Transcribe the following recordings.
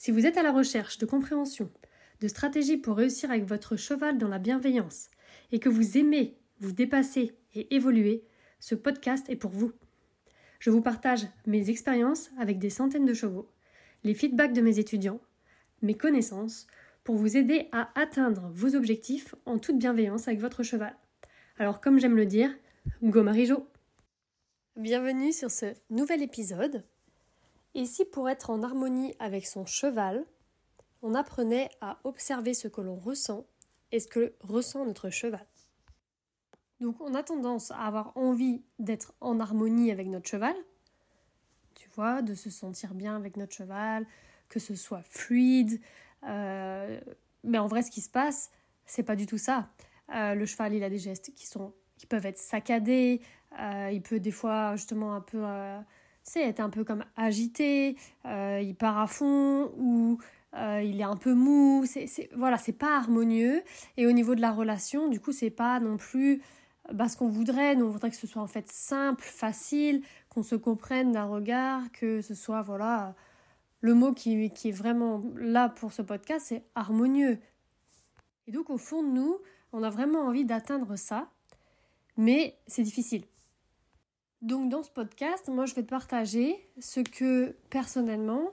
Si vous êtes à la recherche de compréhension, de stratégies pour réussir avec votre cheval dans la bienveillance et que vous aimez vous dépasser et évoluer, ce podcast est pour vous. Je vous partage mes expériences avec des centaines de chevaux, les feedbacks de mes étudiants, mes connaissances, pour vous aider à atteindre vos objectifs en toute bienveillance avec votre cheval. Alors comme j'aime le dire, go Marijo Bienvenue sur ce nouvel épisode. Et si pour être en harmonie avec son cheval, on apprenait à observer ce que l'on ressent et ce que ressent notre cheval. Donc on a tendance à avoir envie d'être en harmonie avec notre cheval, tu vois, de se sentir bien avec notre cheval, que ce soit fluide. Euh, mais en vrai, ce qui se passe, c'est pas du tout ça. Euh, le cheval, il a des gestes qui sont qui peuvent être saccadés. Euh, il peut des fois justement un peu, c'est être un peu comme agité. il part à fond ou il est un peu mou. C'est, c'est voilà, c'est pas harmonieux. Et au niveau de la relation, du coup, c'est pas non plus bah, ce qu'on voudrait. Nous, on voudrait que ce soit en fait simple, facile, qu'on se comprenne d'un regard, que ce soit, voilà, le mot qui, qui est vraiment là pour ce podcast, c'est harmonieux. Et donc, au fond de nous, on a vraiment envie d'atteindre ça, mais c'est difficile. Donc, dans ce podcast, moi, je vais te partager ce que personnellement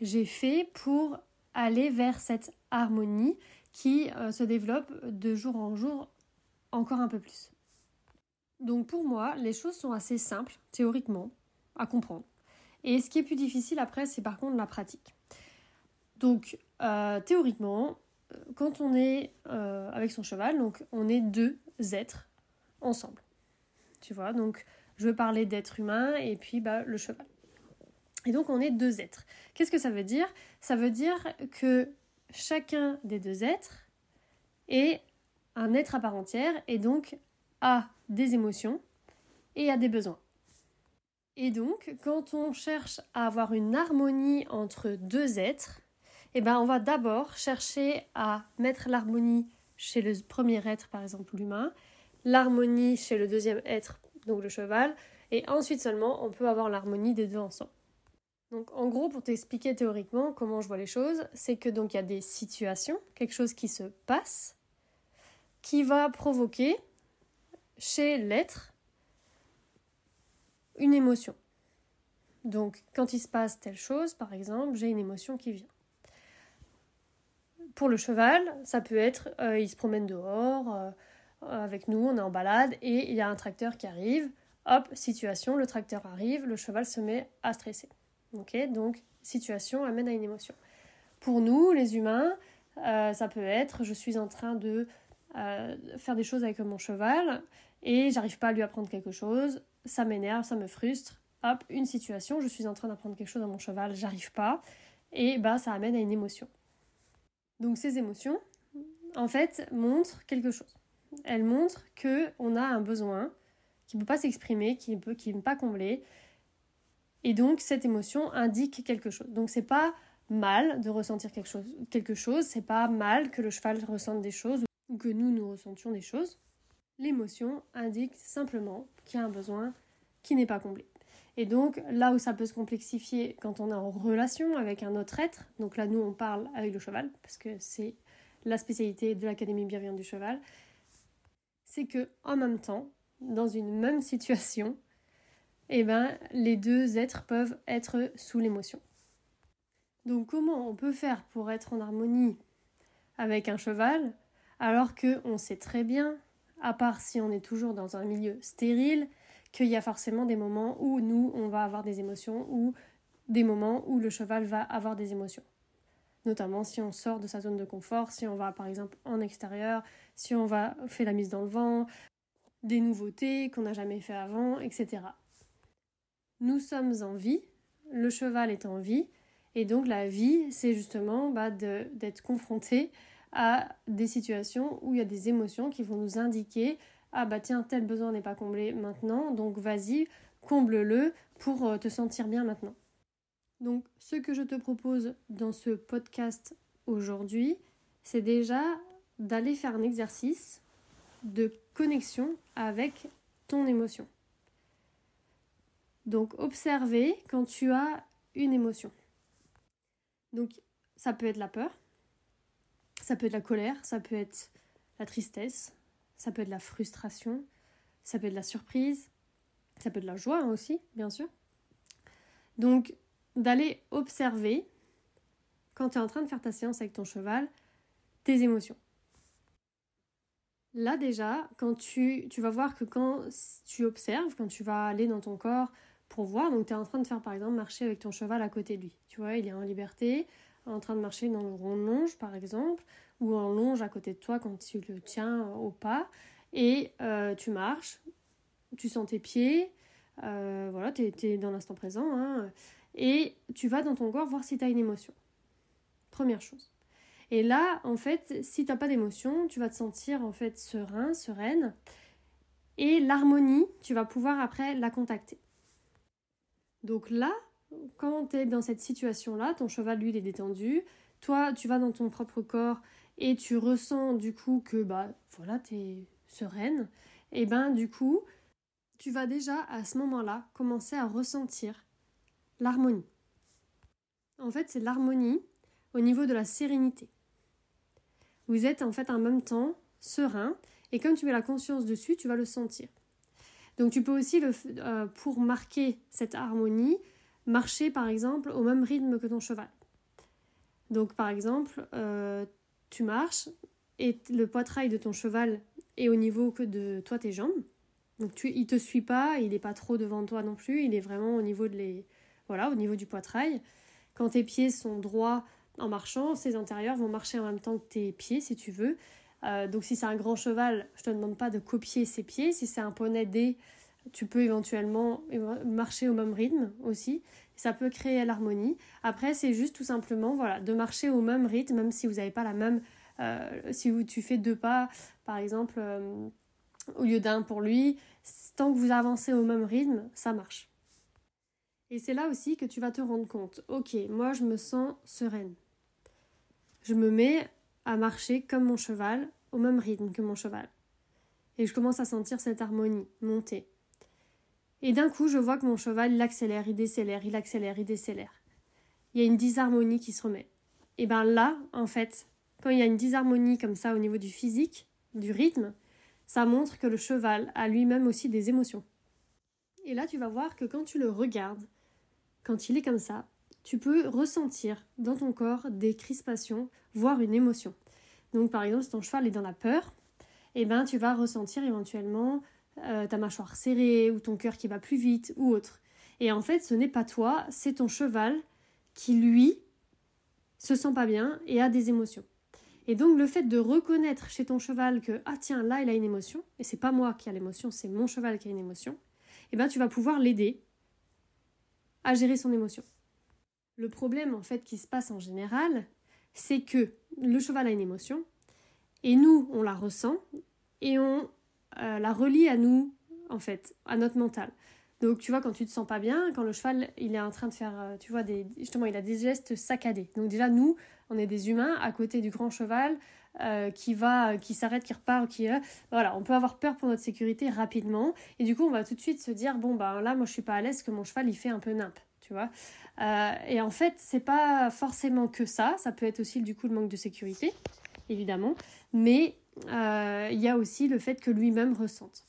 j'ai fait pour aller vers cette harmonie qui euh, se développe de jour en jour encore un peu plus. Donc pour moi, les choses sont assez simples, théoriquement, à comprendre. Et ce qui est plus difficile après, c'est par contre la pratique. Donc euh, théoriquement, quand on est euh, avec son cheval, donc on est deux êtres ensemble. Tu vois, donc je veux parler d'être humain et puis bah, le cheval. Et donc on est deux êtres. Qu'est-ce que ça veut dire? Ça veut dire que chacun des deux êtres est un être à part entière et donc a des émotions et a des besoins. Et donc, quand on cherche à avoir une harmonie entre deux êtres, eh ben, on va d'abord chercher à mettre l'harmonie chez le premier être, par exemple l'humain, l'harmonie chez le deuxième être, donc le cheval, et ensuite seulement on peut avoir l'harmonie des deux ensemble. Donc en gros, pour t'expliquer théoriquement comment je vois les choses, c'est que donc il y a des situations, quelque chose qui se passe, qui va provoquer chez l'être une émotion. Donc, quand il se passe telle chose, par exemple, j'ai une émotion qui vient. Pour le cheval, ça peut être, euh, il se promène dehors euh, avec nous, on est en balade et il y a un tracteur qui arrive. Hop, situation, le tracteur arrive, le cheval se met à stresser. Ok, donc situation amène à une émotion. Pour nous, les humains, euh, ça peut être, je suis en train de faire des choses avec mon cheval et j'arrive pas à lui apprendre quelque chose, ça m'énerve, ça me frustre. Hop, une situation, je suis en train d'apprendre quelque chose à mon cheval, j'arrive pas, et bah ça amène à une émotion. Donc ces émotions, en fait, montrent quelque chose. Elles montrent que on a un besoin qui ne peut pas s'exprimer, qui ne peut, qui pas combler, et donc cette émotion indique quelque chose. Donc c'est pas mal de ressentir quelque chose, quelque chose, c'est pas mal que le cheval ressente des choses ou que nous nous ressentions des choses. L'émotion indique simplement qu'il y a un besoin qui n'est pas comblé. Et donc là où ça peut se complexifier quand on est en relation avec un autre être, donc là nous on parle avec le cheval parce que c'est la spécialité de l'Académie bienveillante du cheval, c'est que en même temps, dans une même situation, eh ben, les deux êtres peuvent être sous l'émotion. Donc comment on peut faire pour être en harmonie avec un cheval alors que on sait très bien à part si on est toujours dans un milieu stérile, qu'il y a forcément des moments où nous, on va avoir des émotions ou des moments où le cheval va avoir des émotions. Notamment si on sort de sa zone de confort, si on va par exemple en extérieur, si on va faire la mise dans le vent, des nouveautés qu'on n'a jamais fait avant, etc. Nous sommes en vie, le cheval est en vie, Et donc la vie, c'est justement bah, d'être confronté à des situations où il y a des émotions qui vont nous indiquer ah bah tiens tel besoin n'est pas comblé maintenant donc vas-y comble-le pour euh, te sentir bien maintenant. Donc ce que je te propose dans ce podcast aujourd'hui, c'est déjà d'aller faire un exercice de connexion avec ton émotion. Donc observer quand tu as une émotion. Donc ça peut être la peur, ça peut être la colère, ça peut être la tristesse, ça peut être la frustration, ça peut être la surprise, ça peut être la joie aussi, bien sûr. Donc d'aller observer quand tu es en train de faire ta séance avec ton cheval, tes émotions. Là déjà, quand tu, tu vas voir que quand tu observes, quand tu vas aller dans ton corps pour voir, donc tu es en train de faire par exemple marcher avec ton cheval à côté de lui. Tu vois, il est en liberté, en train de marcher dans le rond de longe par exemple, ou en longe à côté de toi quand tu le tiens au pas, et euh, tu marches, tu sens tes pieds, euh, voilà, tu es, dans l'instant présent, hein, et tu vas dans ton corps voir si tu as une émotion. Première chose. Et là, en fait, si tu n'as pas d'émotion, tu vas te sentir en fait serein, sereine. Et l'harmonie, tu vas pouvoir après la contacter. Donc là, quand tu es dans cette situation-là, ton cheval, lui, est détendu. Toi, tu vas dans ton propre corps et tu ressens du coup que, bah, voilà, tu es sereine. Et ben, du coup, tu vas déjà à ce moment-là commencer à ressentir l'harmonie. En fait, c'est l'harmonie au niveau de la sérénité. Vous êtes en fait en même temps serein et comme tu mets la conscience dessus, tu vas le sentir. Donc tu peux aussi, le, euh, pour marquer cette harmonie, marcher par exemple au même rythme que ton cheval. Donc par exemple, euh, tu marches et le poitrail de ton cheval est au niveau que de toi tes jambes. Donc tu, il te suit pas, il n'est pas trop devant toi non plus, il est vraiment au niveau de les, voilà, au niveau du poitrail. Quand tes pieds sont droits en marchant, ses antérieurs vont marcher en même temps que tes pieds si tu veux. Euh, donc si c'est un grand cheval, je te demande pas de copier ses pieds. Si c'est un poney D, tu peux éventuellement marcher au même rythme aussi. Ça peut créer l'harmonie. Après, c'est juste tout simplement voilà, de marcher au même rythme, même si vous n'avez pas la même... Euh, si tu fais deux pas, par exemple, euh, au lieu d'un pour lui, tant que vous avancez au même rythme, ça marche. Et c'est là aussi que tu vas te rendre compte, ok, moi je me sens sereine. Je me mets à marcher comme mon cheval, au même rythme que mon cheval. Et je commence à sentir cette harmonie monter. Et d'un coup, je vois que mon cheval, il accélère, il décélère, il accélère, il décélère. Il y a une disharmonie qui se remet. Et bien là, en fait, quand il y a une disharmonie comme ça au niveau du physique, du rythme, ça montre que le cheval a lui-même aussi des émotions. Et là, tu vas voir que quand tu le regardes, quand il est comme ça, tu peux ressentir dans ton corps des crispations, voire une émotion. Donc par exemple, si ton cheval est dans la peur, eh ben, tu vas ressentir éventuellement euh, ta mâchoire serrée ou ton cœur qui va plus vite ou autre. Et en fait, ce n'est pas toi, c'est ton cheval qui, lui, se sent pas bien et a des émotions. Et donc le fait de reconnaître chez ton cheval que ah tiens là il a une émotion et c'est pas moi qui a l'émotion, c'est mon cheval qui a une émotion, eh ben tu vas pouvoir l'aider à gérer son émotion. Le problème en fait qui se passe en général, c'est que le cheval a une émotion et nous on la ressent et on euh, la relie à nous en fait, à notre mental. Donc tu vois quand tu te sens pas bien, quand le cheval il est en train de faire, euh, tu vois des, justement il a des gestes saccadés. Donc déjà nous on est des humains à côté du grand cheval euh, qui va, qui s'arrête, qui repart, qui voilà, on peut avoir peur pour notre sécurité rapidement et du coup on va tout de suite se dire bon bah là moi je suis pas à l'aise que mon cheval il fait un peu nimp, Euh, et en fait c'est pas forcément que ça, ça peut être aussi du coup le manque de sécurité évidemment, mais il y a aussi le fait que lui-même ressente.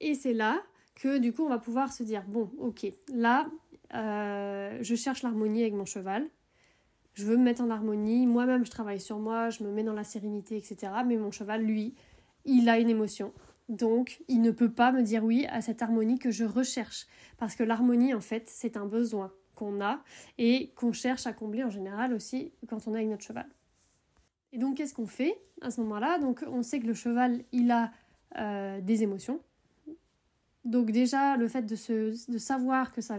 Et c'est là que du coup on va pouvoir se dire bon ok là je cherche l'harmonie avec mon cheval je veux me mettre en harmonie, moi-même je travaille sur moi, je me mets dans la sérénité, etc. Mais mon cheval, lui, il a une émotion. Donc, il ne peut pas me dire oui à cette harmonie que je recherche. Parce que l'harmonie, en fait, c'est un besoin qu'on a et qu'on cherche à combler en général aussi quand on est avec notre cheval. Et donc, qu'est-ce qu'on fait à ce moment-là? Donc, on sait que le cheval, il a euh, des émotions. Donc déjà, le fait de, savoir que ça,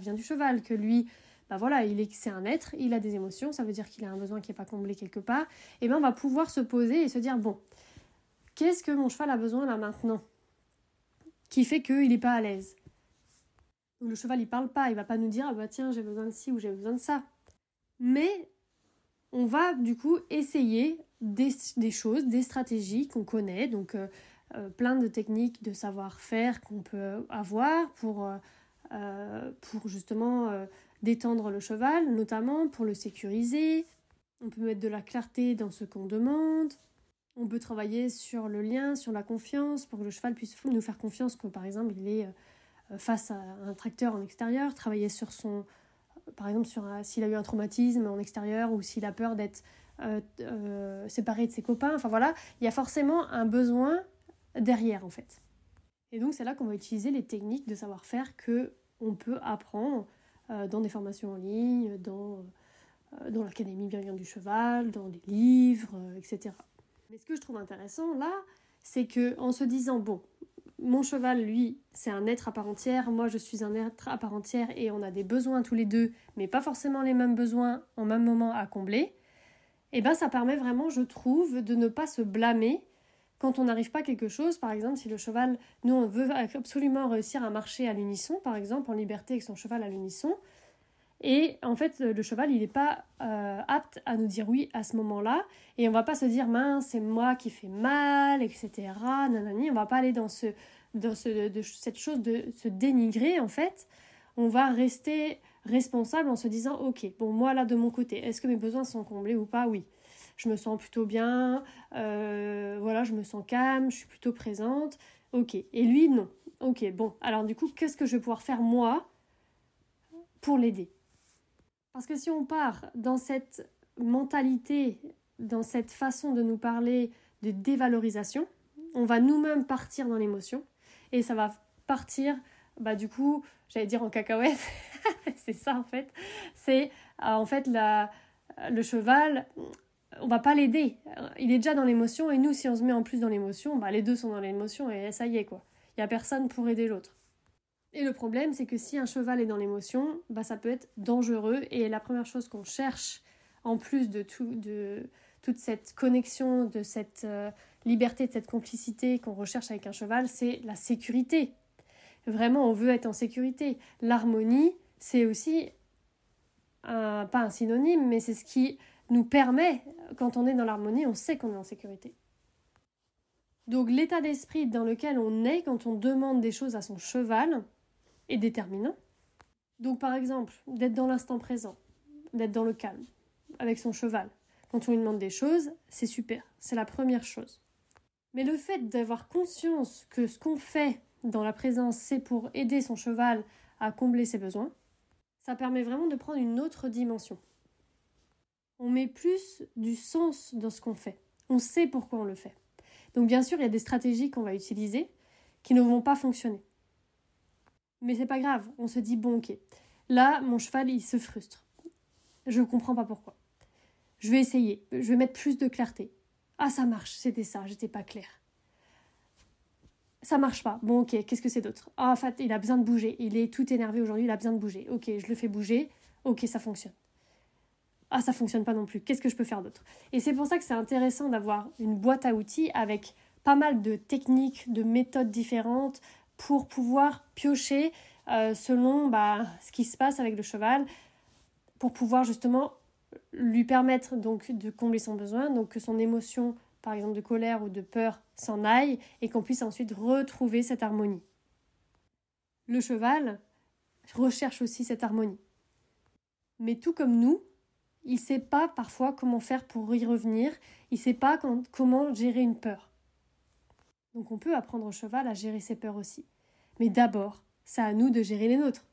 vient du cheval, que lui, bah voilà, il est, c'est un être, il a des émotions, ça veut dire qu'il a un besoin qui n'est pas comblé quelque part, et bien on va pouvoir se poser et se dire, bon, qu'est-ce que mon cheval a besoin là maintenant? Qui fait qu'il n'est pas à l'aise? Le cheval, il parle pas, il va pas nous dire, ah bah tiens, j'ai besoin de ci ou j'ai besoin de ça. Mais on va du coup essayer des, choses, des stratégies qu'on connaît, donc euh, euh, plein de techniques de savoir-faire qu'on peut avoir pour, euh, pour justement détendre le cheval, notamment pour le sécuriser. On peut mettre de la clarté dans ce qu'on demande. On peut travailler sur le lien, sur la confiance, pour que le cheval puisse nous faire confiance que par exemple il est face à un tracteur en extérieur, travailler sur son, par exemple sur s'il a eu un traumatisme en extérieur ou s'il a peur d'être euh, euh, séparé de ses copains. Enfin voilà, il y a forcément un besoin derrière en fait. Et donc c'est là qu'on va utiliser les techniques de savoir-faire que on peut apprendre euh, dans des formations en ligne, dans, dans l'Académie Bienveillante du Cheval, dans des livres, etc. Mais ce que je trouve intéressant là, c'est que en se disant bon, mon cheval, lui, c'est un être à part entière, moi je suis un être à part entière et on a des besoins tous les deux, mais pas forcément les mêmes besoins en même moment à combler, et eh ben ça permet vraiment, je trouve, de ne pas se blâmer quand on n'arrive pas à quelque chose. Par exemple, si le cheval, nous on veut absolument réussir à marcher à l'unisson, par exemple, en liberté avec son cheval à l'unisson, et en fait, le cheval, il n'est pas euh, apte à nous dire oui à ce moment-là. Et on va pas se dire, mince, c'est moi qui fais mal, etc. Nanani. On va pas aller dans, ce, dans ce, de, cette chose de se dénigrer, en fait. On va rester responsable en se disant, ok, bon, moi là, de mon côté, est-ce que mes besoins sont comblés ou pas? Oui. Je me sens plutôt bien, euh, voilà, je me sens calme, je suis plutôt présente. Ok. Et lui, non. Ok, bon. Alors du coup, qu'est-ce que je vais pouvoir faire moi pour l'aider? Parce que si on part dans cette mentalité, dans cette façon de nous parler de dévalorisation, on va nous-mêmes partir dans l'émotion et ça va partir, bah du coup, j'allais dire en cacahuète, c'est ça en fait, c'est euh, en fait la, le cheval, on va pas l'aider, il est déjà dans l'émotion et nous si on se met en plus dans l'émotion, bah les deux sont dans l'émotion et ça y est quoi, il y a personne pour aider l'autre. Et le problème, c'est que si un cheval est dans l'émotion, bah, ça peut être dangereux. Et la première chose qu'on cherche, en plus de, tout, de toute cette connexion, de cette euh, liberté, de cette complicité qu'on recherche avec un cheval, c'est la sécurité. Vraiment, on veut être en sécurité. L'harmonie, c'est aussi pas un synonyme, mais c'est ce qui nous permet, quand on est dans l'harmonie, on sait qu'on est en sécurité. Donc l'état d'esprit dans lequel on est quand on demande des choses à son cheval, déterminant. Donc par exemple, d'être dans l'instant présent, d'être dans le calme, avec son cheval. Quand on lui demande des choses, c'est super, c'est la première chose. Mais le fait d'avoir conscience que ce qu'on fait dans la présence, c'est pour aider son cheval à combler ses besoins, ça permet vraiment de prendre une autre dimension. On met plus du sens dans ce qu'on fait. On sait pourquoi on le fait. Donc bien sûr, il y a des stratégies qu'on va utiliser qui ne vont pas fonctionner. Mais c'est pas grave, on se dit bon ok. Là, mon cheval, il se frustre. Je comprends pas pourquoi. Je vais essayer, je vais mettre plus de clarté. Ah, ça marche, c'était ça, j'étais pas claire. Ça marche pas. Bon, ok, qu'est-ce que c'est d'autre? Ah, en fait, il a besoin de bouger. Il est tout énervé aujourd'hui, il a besoin de bouger. Ok, je le fais bouger. Ok, ça fonctionne. Ah, ça fonctionne pas non plus. Qu'est-ce que je peux faire d'autre? Et c'est pour ça que c'est intéressant d'avoir une boîte à outils avec pas mal de techniques, de méthodes différentes, pour pouvoir piocher euh, selon bah, ce qui se passe avec le cheval, pour pouvoir justement lui permettre donc de combler son besoin, donc que son émotion, par exemple de colère ou de peur, s'en aille et qu'on puisse ensuite retrouver cette harmonie. Le cheval recherche aussi cette harmonie. Mais tout comme nous, il ne sait pas parfois comment faire pour y revenir, il ne sait pas comment gérer une peur. Donc on peut apprendre au cheval à gérer ses peurs aussi. Mais d'abord, c'est à nous de gérer les nôtres.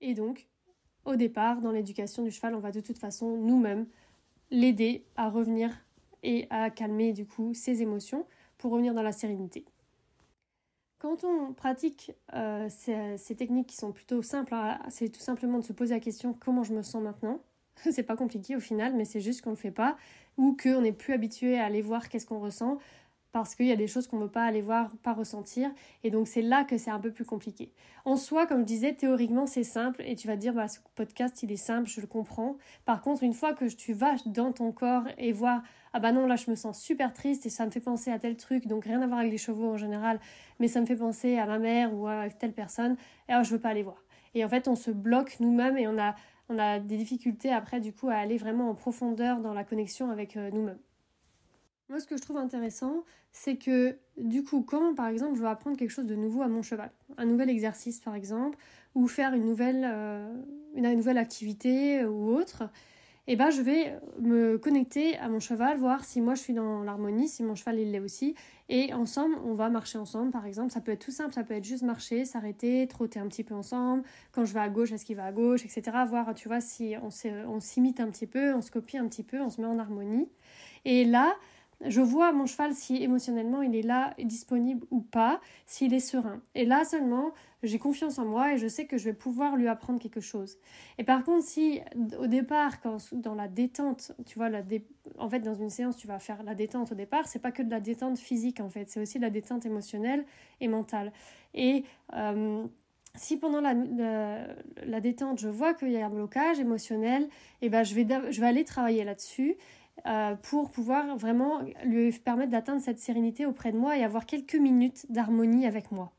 Et donc, au départ, dans l'éducation du cheval, on va de toute façon nous-mêmes l'aider à revenir et à calmer du coup ses émotions pour revenir dans la sérénité. Quand on pratique euh, ces, techniques qui sont plutôt simples, hein, c'est tout simplement de se poser la question comment je me sens maintenant? c'est pas compliqué au final, mais c'est juste qu'on ne le fait pas ou qu'on n'est plus habitué à aller voir qu'est-ce qu'on ressent parce qu'il y a des choses qu'on ne veut pas aller voir, pas ressentir, et donc c'est là que c'est un peu plus compliqué. En soi, comme je disais, théoriquement c'est simple, et tu vas te dire, bah, ce podcast il est simple, je le comprends. Par contre, une fois que tu vas dans ton corps et voir, ah bah non, là je me sens super triste et ça me fait penser à tel truc, donc rien à voir avec les chevaux en général, mais ça me fait penser à ma mère ou à telle personne, et alors je veux pas aller voir. Et en fait, on se bloque nous-mêmes et on a, on a des difficultés après du coup à aller vraiment en profondeur dans la connexion avec euh, nous-mêmes. Moi, ce que je trouve intéressant, c'est que du coup, quand par exemple je veux apprendre quelque chose de nouveau à mon cheval, un nouvel exercice par exemple, ou faire une nouvelle, euh, une, nouvelle activité ou autre, eh ben, je vais me connecter à mon cheval, voir si moi je suis dans l'harmonie, si mon cheval il l'est aussi, et ensemble on va marcher ensemble par exemple. Ça peut être tout simple, ça peut être juste marcher, s'arrêter, trotter un petit peu ensemble. Quand je vais à gauche, est-ce qu'il va à gauche, etc. Voir, tu vois, si on s'imite un petit peu, on se copie un petit peu, on se met en harmonie. Et là, je vois mon cheval si émotionnellement il est là, disponible ou pas, s'il est serein. Et là seulement, j'ai confiance en moi et je sais que je vais pouvoir lui apprendre quelque chose. Et par contre, si au départ, quand, dans la détente, tu vois, en fait, dans une séance, tu vas faire la détente au départ, c'est pas que de la détente physique en fait, c'est aussi de la détente émotionnelle et mentale. Et euh, si pendant la, détente, je vois qu'il y a un blocage émotionnel, eh ben je vais, je vais aller travailler là-dessus euh, pour pouvoir vraiment lui permettre d'atteindre cette sérénité auprès de moi et avoir quelques minutes d'harmonie avec moi.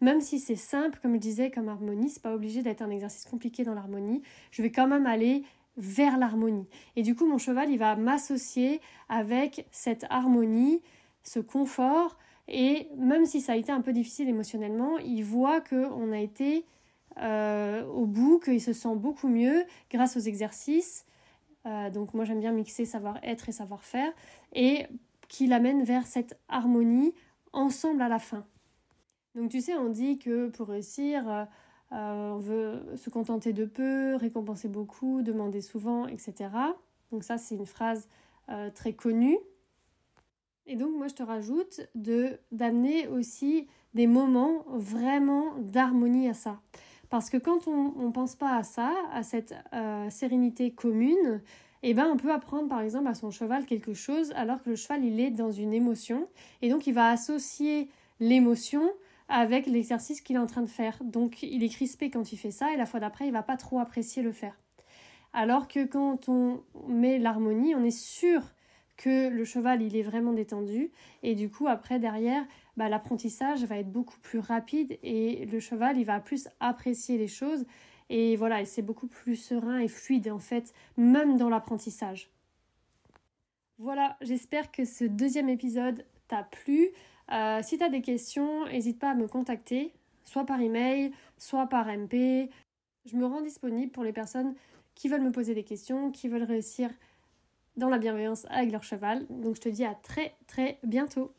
Même si c'est simple, comme je disais, comme harmonie, c'est pas obligé d'être un exercice compliqué dans l'harmonie, je vais quand même aller vers l'harmonie. Et du coup, mon cheval, il va m'associer avec cette harmonie, ce confort, et même si ça a été un peu difficile émotionnellement, il voit qu'on a été euh, au bout, qu'il se sent beaucoup mieux grâce aux exercices, euh, donc moi j'aime bien mixer savoir-être et savoir-faire, et qui l'amène vers cette harmonie ensemble à la fin. Donc tu sais, on dit que pour réussir, euh, euh, on veut se contenter de peu, récompenser beaucoup, demander souvent, etc. Donc ça c'est une phrase très connue. Et donc moi je te rajoute d'amener aussi des moments vraiment d'harmonie à ça. Parce que quand on ne pense pas à ça, à cette euh, sérénité commune, eh ben, on peut apprendre par exemple à son cheval quelque chose alors que le cheval il est dans une émotion et donc il va associer l'émotion avec l'exercice qu'il est en train de faire. Donc il est crispé quand il fait ça et la fois d'après il va pas trop apprécier le faire. Alors que quand on met l'harmonie, on est sûr que le cheval il est vraiment détendu et du coup après derrière bah, l'apprentissage va être beaucoup plus rapide et le cheval il va plus apprécier les choses et voilà c'est beaucoup plus serein et fluide en fait même dans l'apprentissage. Voilà, j'espère que ce deuxième épisode t'a plu. Euh, si tu as des questions, n'hésite pas à me contacter, soit par email, soit par MP. Je me rends disponible pour les personnes qui veulent me poser des questions, qui veulent réussir dans la bienveillance avec leur cheval. Donc je te dis à très très bientôt.